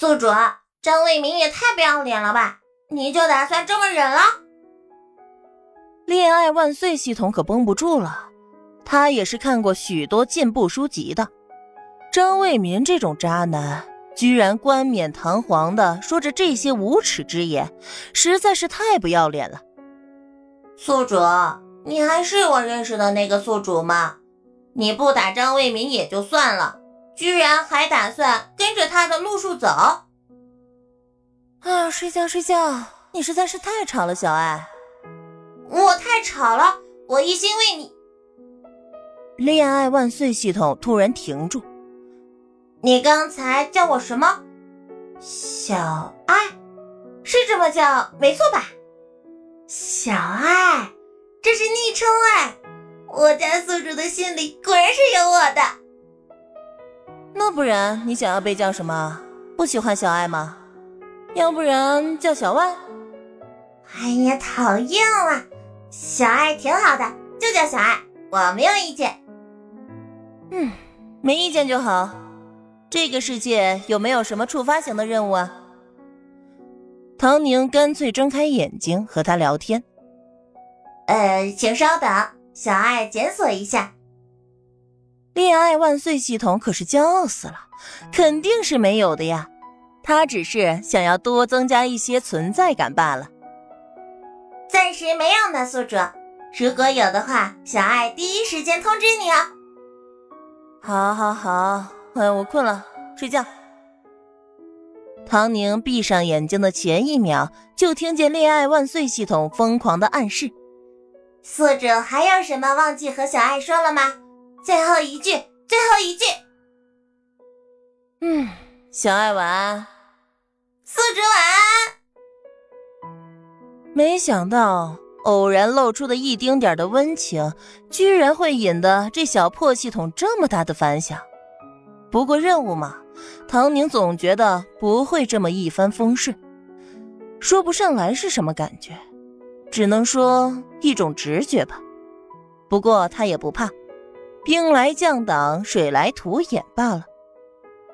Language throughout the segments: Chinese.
宿主，张卫民也太不要脸了吧！你就打算这么忍了？恋爱万岁系统可绷不住了，他也是看过许多进步书籍的。张卫民这种渣男，居然冠冕堂皇的说着这些无耻之言，实在是太不要脸了。宿主，你还是我认识的那个宿主吗？你不打张卫民也就算了，居然还打算跟着他的路数走？啊，睡觉睡觉，你实在是太吵了，小爱。我太吵了，我一心为你。恋爱万岁系统突然停住。你刚才叫我什么？小爱，是这么叫没错吧？小爱，这是昵称哎。我家宿主的心里果然是有我的。那不然你想要被叫什么？不喜欢小爱吗？要不然叫小万？哎呀，讨厌了！小爱挺好的，就叫小爱，我没有意见。嗯，没意见就好。这个世界有没有什么触发型的任务啊？唐宁干脆睁开眼睛和他聊天。呃，请稍等，小爱检索一下。恋爱万岁系统可是骄傲死了，肯定是没有的呀。他只是想要多增加一些存在感罢了。暂时没有呢，宿主。如果有的话，小爱第一时间通知你哦。好，好，好。哎，我困了，睡觉。唐宁闭上眼睛的前一秒，就听见“恋爱万岁”系统疯狂的暗示：“宿主还有什么忘记和小爱说了吗？最后一句，最后一句。”嗯，小爱晚安。宿主晚安。没想到偶然露出的一丁点的温情，居然会引得这小破系统这么大的反响。不过任务嘛，唐宁总觉得不会这么一帆风顺，说不上来是什么感觉，只能说一种直觉吧。不过他也不怕，兵来将挡，水来土掩罢了。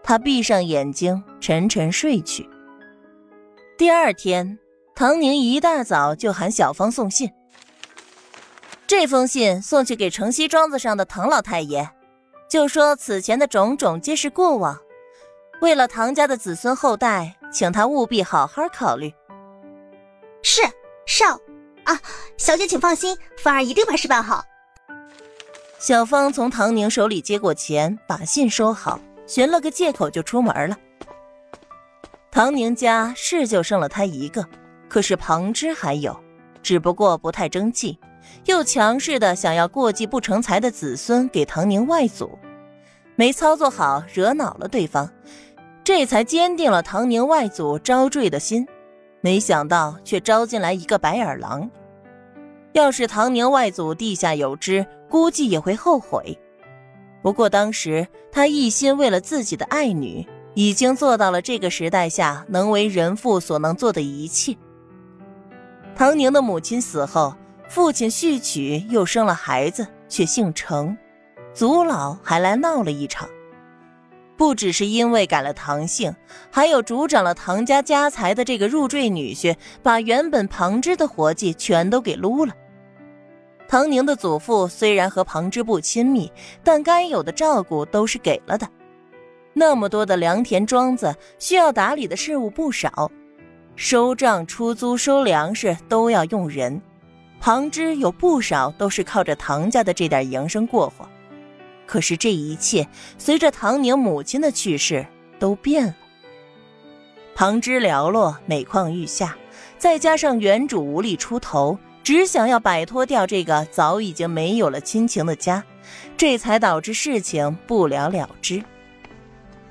他闭上眼睛，沉沉睡去。第二天，唐宁一大早就喊小芳送信。这封信送去给城西庄子上的唐老太爷。就说此前的种种皆是过往，为了唐家的子孙后代，请他务必好好考虑。是少啊，小姐请放心，芳儿一定把事办好。小芳从唐宁手里接过钱，把信收好，寻了个借口就出门了。唐宁家是就剩了他一个，可是旁支还有，只不过不太争气，又强势的想要过继不成才的子孙给唐宁外祖。没操作好，惹恼了对方，这才坚定了唐宁外祖招赘的心。没想到却招进来一个白眼狼。要是唐宁外祖地下有知，估计也会后悔。不过当时他一心为了自己的爱女，已经做到了这个时代下能为人父所能做的一切。唐宁的母亲死后，父亲续娶又生了孩子，却姓程。祖老还来闹了一场，不只是因为改了唐姓，还有主掌了唐家家财的这个入赘女婿，把原本旁支的活计全都给撸了。唐宁的祖父虽然和旁支不亲密，但该有的照顾都是给了的。那么多的良田庄子需要打理的事务不少，收账、出租、收粮食都要用人，旁支有不少都是靠着唐家的这点营生过活。可是这一切随着唐宁母亲的去世都变了。旁支寥落，每况愈下，再加上原主无力出头，只想要摆脱掉这个早已经没有了亲情的家，这才导致事情不了了之。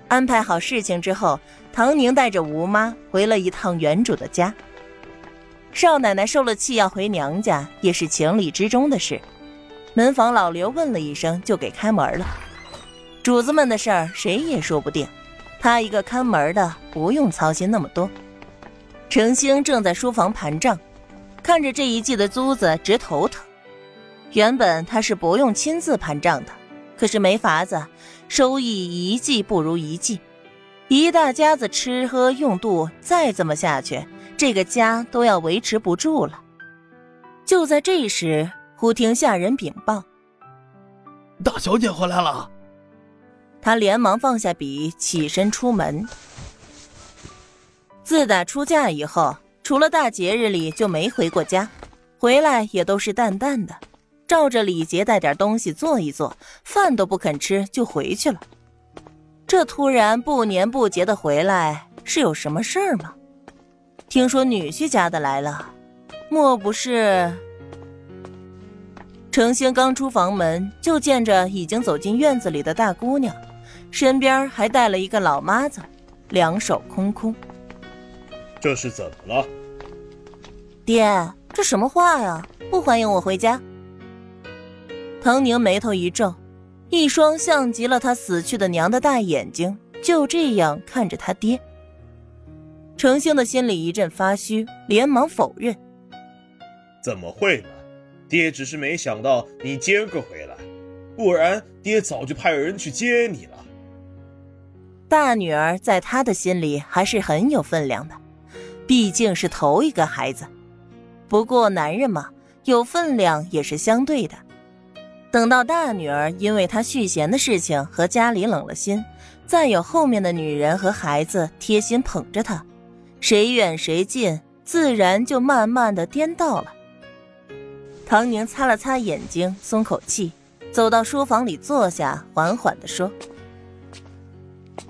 安排好事情之后，唐宁带着吴妈回了一趟原主的家。少奶奶受了气要回娘家，也是情理之中的事。门房老刘问了一声，就给开门了。主子们的事儿谁也说不定，他一个看门的不用操心那么多。程兴正在书房盘账，看着这一季的租子直头疼。原本他是不用亲自盘账的，可是没法子，收益一季不如一季。一大家子吃喝用度，再这么下去，这个家都要维持不住了。就在这时，忽听下人禀报：“大小姐回来了。”他连忙放下笔，起身出门。自打出嫁以后，除了大节日里就没回过家，回来也都是淡淡的，照着礼节带点东西做一做，饭都不肯吃就回去了。这突然不年不节的回来，是有什么事儿吗？听说女婿家的来了，莫不是？程星刚出房门，就见着已经走进院子里的大姑娘，身边还带了一个老妈子，两手空空。这是怎么了？爹，这什么话呀？不欢迎我回家？唐宁眉头一皱。一双像极了他死去的娘的大眼睛，就这样看着他爹。程兴的心里一阵发虚，连忙否认：“怎么会呢？爹只是没想到你今个回来，不然爹早就派人去接你了。”大女儿在他的心里还是很有分量的，毕竟是头一个孩子。不过男人嘛，有分量也是相对的。等到大女儿因为她续弦的事情和家里冷了心，再有后面的女人和孩子贴心捧着她，谁远谁近，自然就慢慢的颠倒了。唐宁擦了擦眼睛，松口气，走到书房里坐下，缓缓的说：“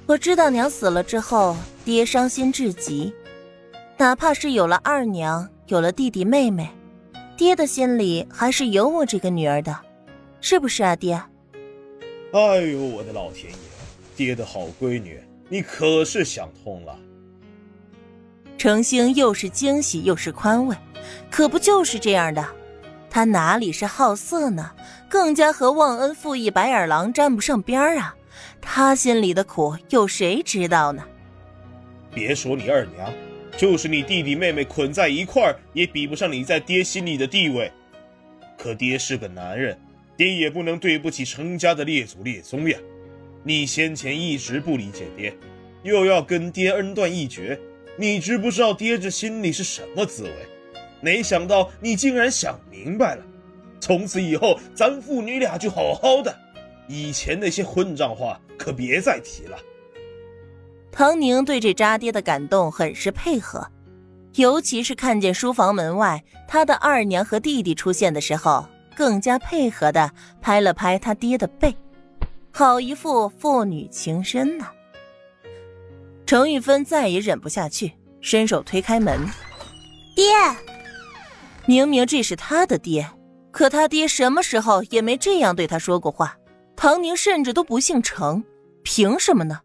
我知道娘死了之后，爹伤心至极，哪怕是有了二娘，有了弟弟妹妹，爹的心里还是有我这个女儿的。”是不是啊，爹？哎呦，我的老天爷！爹的好闺女，你可是想通了。程星又是惊喜又是宽慰，可不就是这样的？他哪里是好色呢？更加和忘恩负义白眼狼沾不上边儿啊！他心里的苦，有谁知道呢？别说你二娘，就是你弟弟妹妹捆在一块儿，也比不上你在爹心里的地位。可爹是个男人。爹也不能对不起程家的列祖列宗呀！你先前一直不理解爹，又要跟爹恩断义绝，你知不知道爹这心里是什么滋味？没想到你竟然想明白了，从此以后咱父女俩就好好的，以前那些混账话可别再提了。唐宁对这渣爹的感动很是配合，尤其是看见书房门外他的二娘和弟弟出现的时候。更加配合的拍了拍他爹的背，好一副父女情深呐。程玉芬再也忍不下去，伸手推开门：“爹！”明明这是他的爹，可他爹什么时候也没这样对他说过话。唐宁甚至都不姓程，凭什么呢？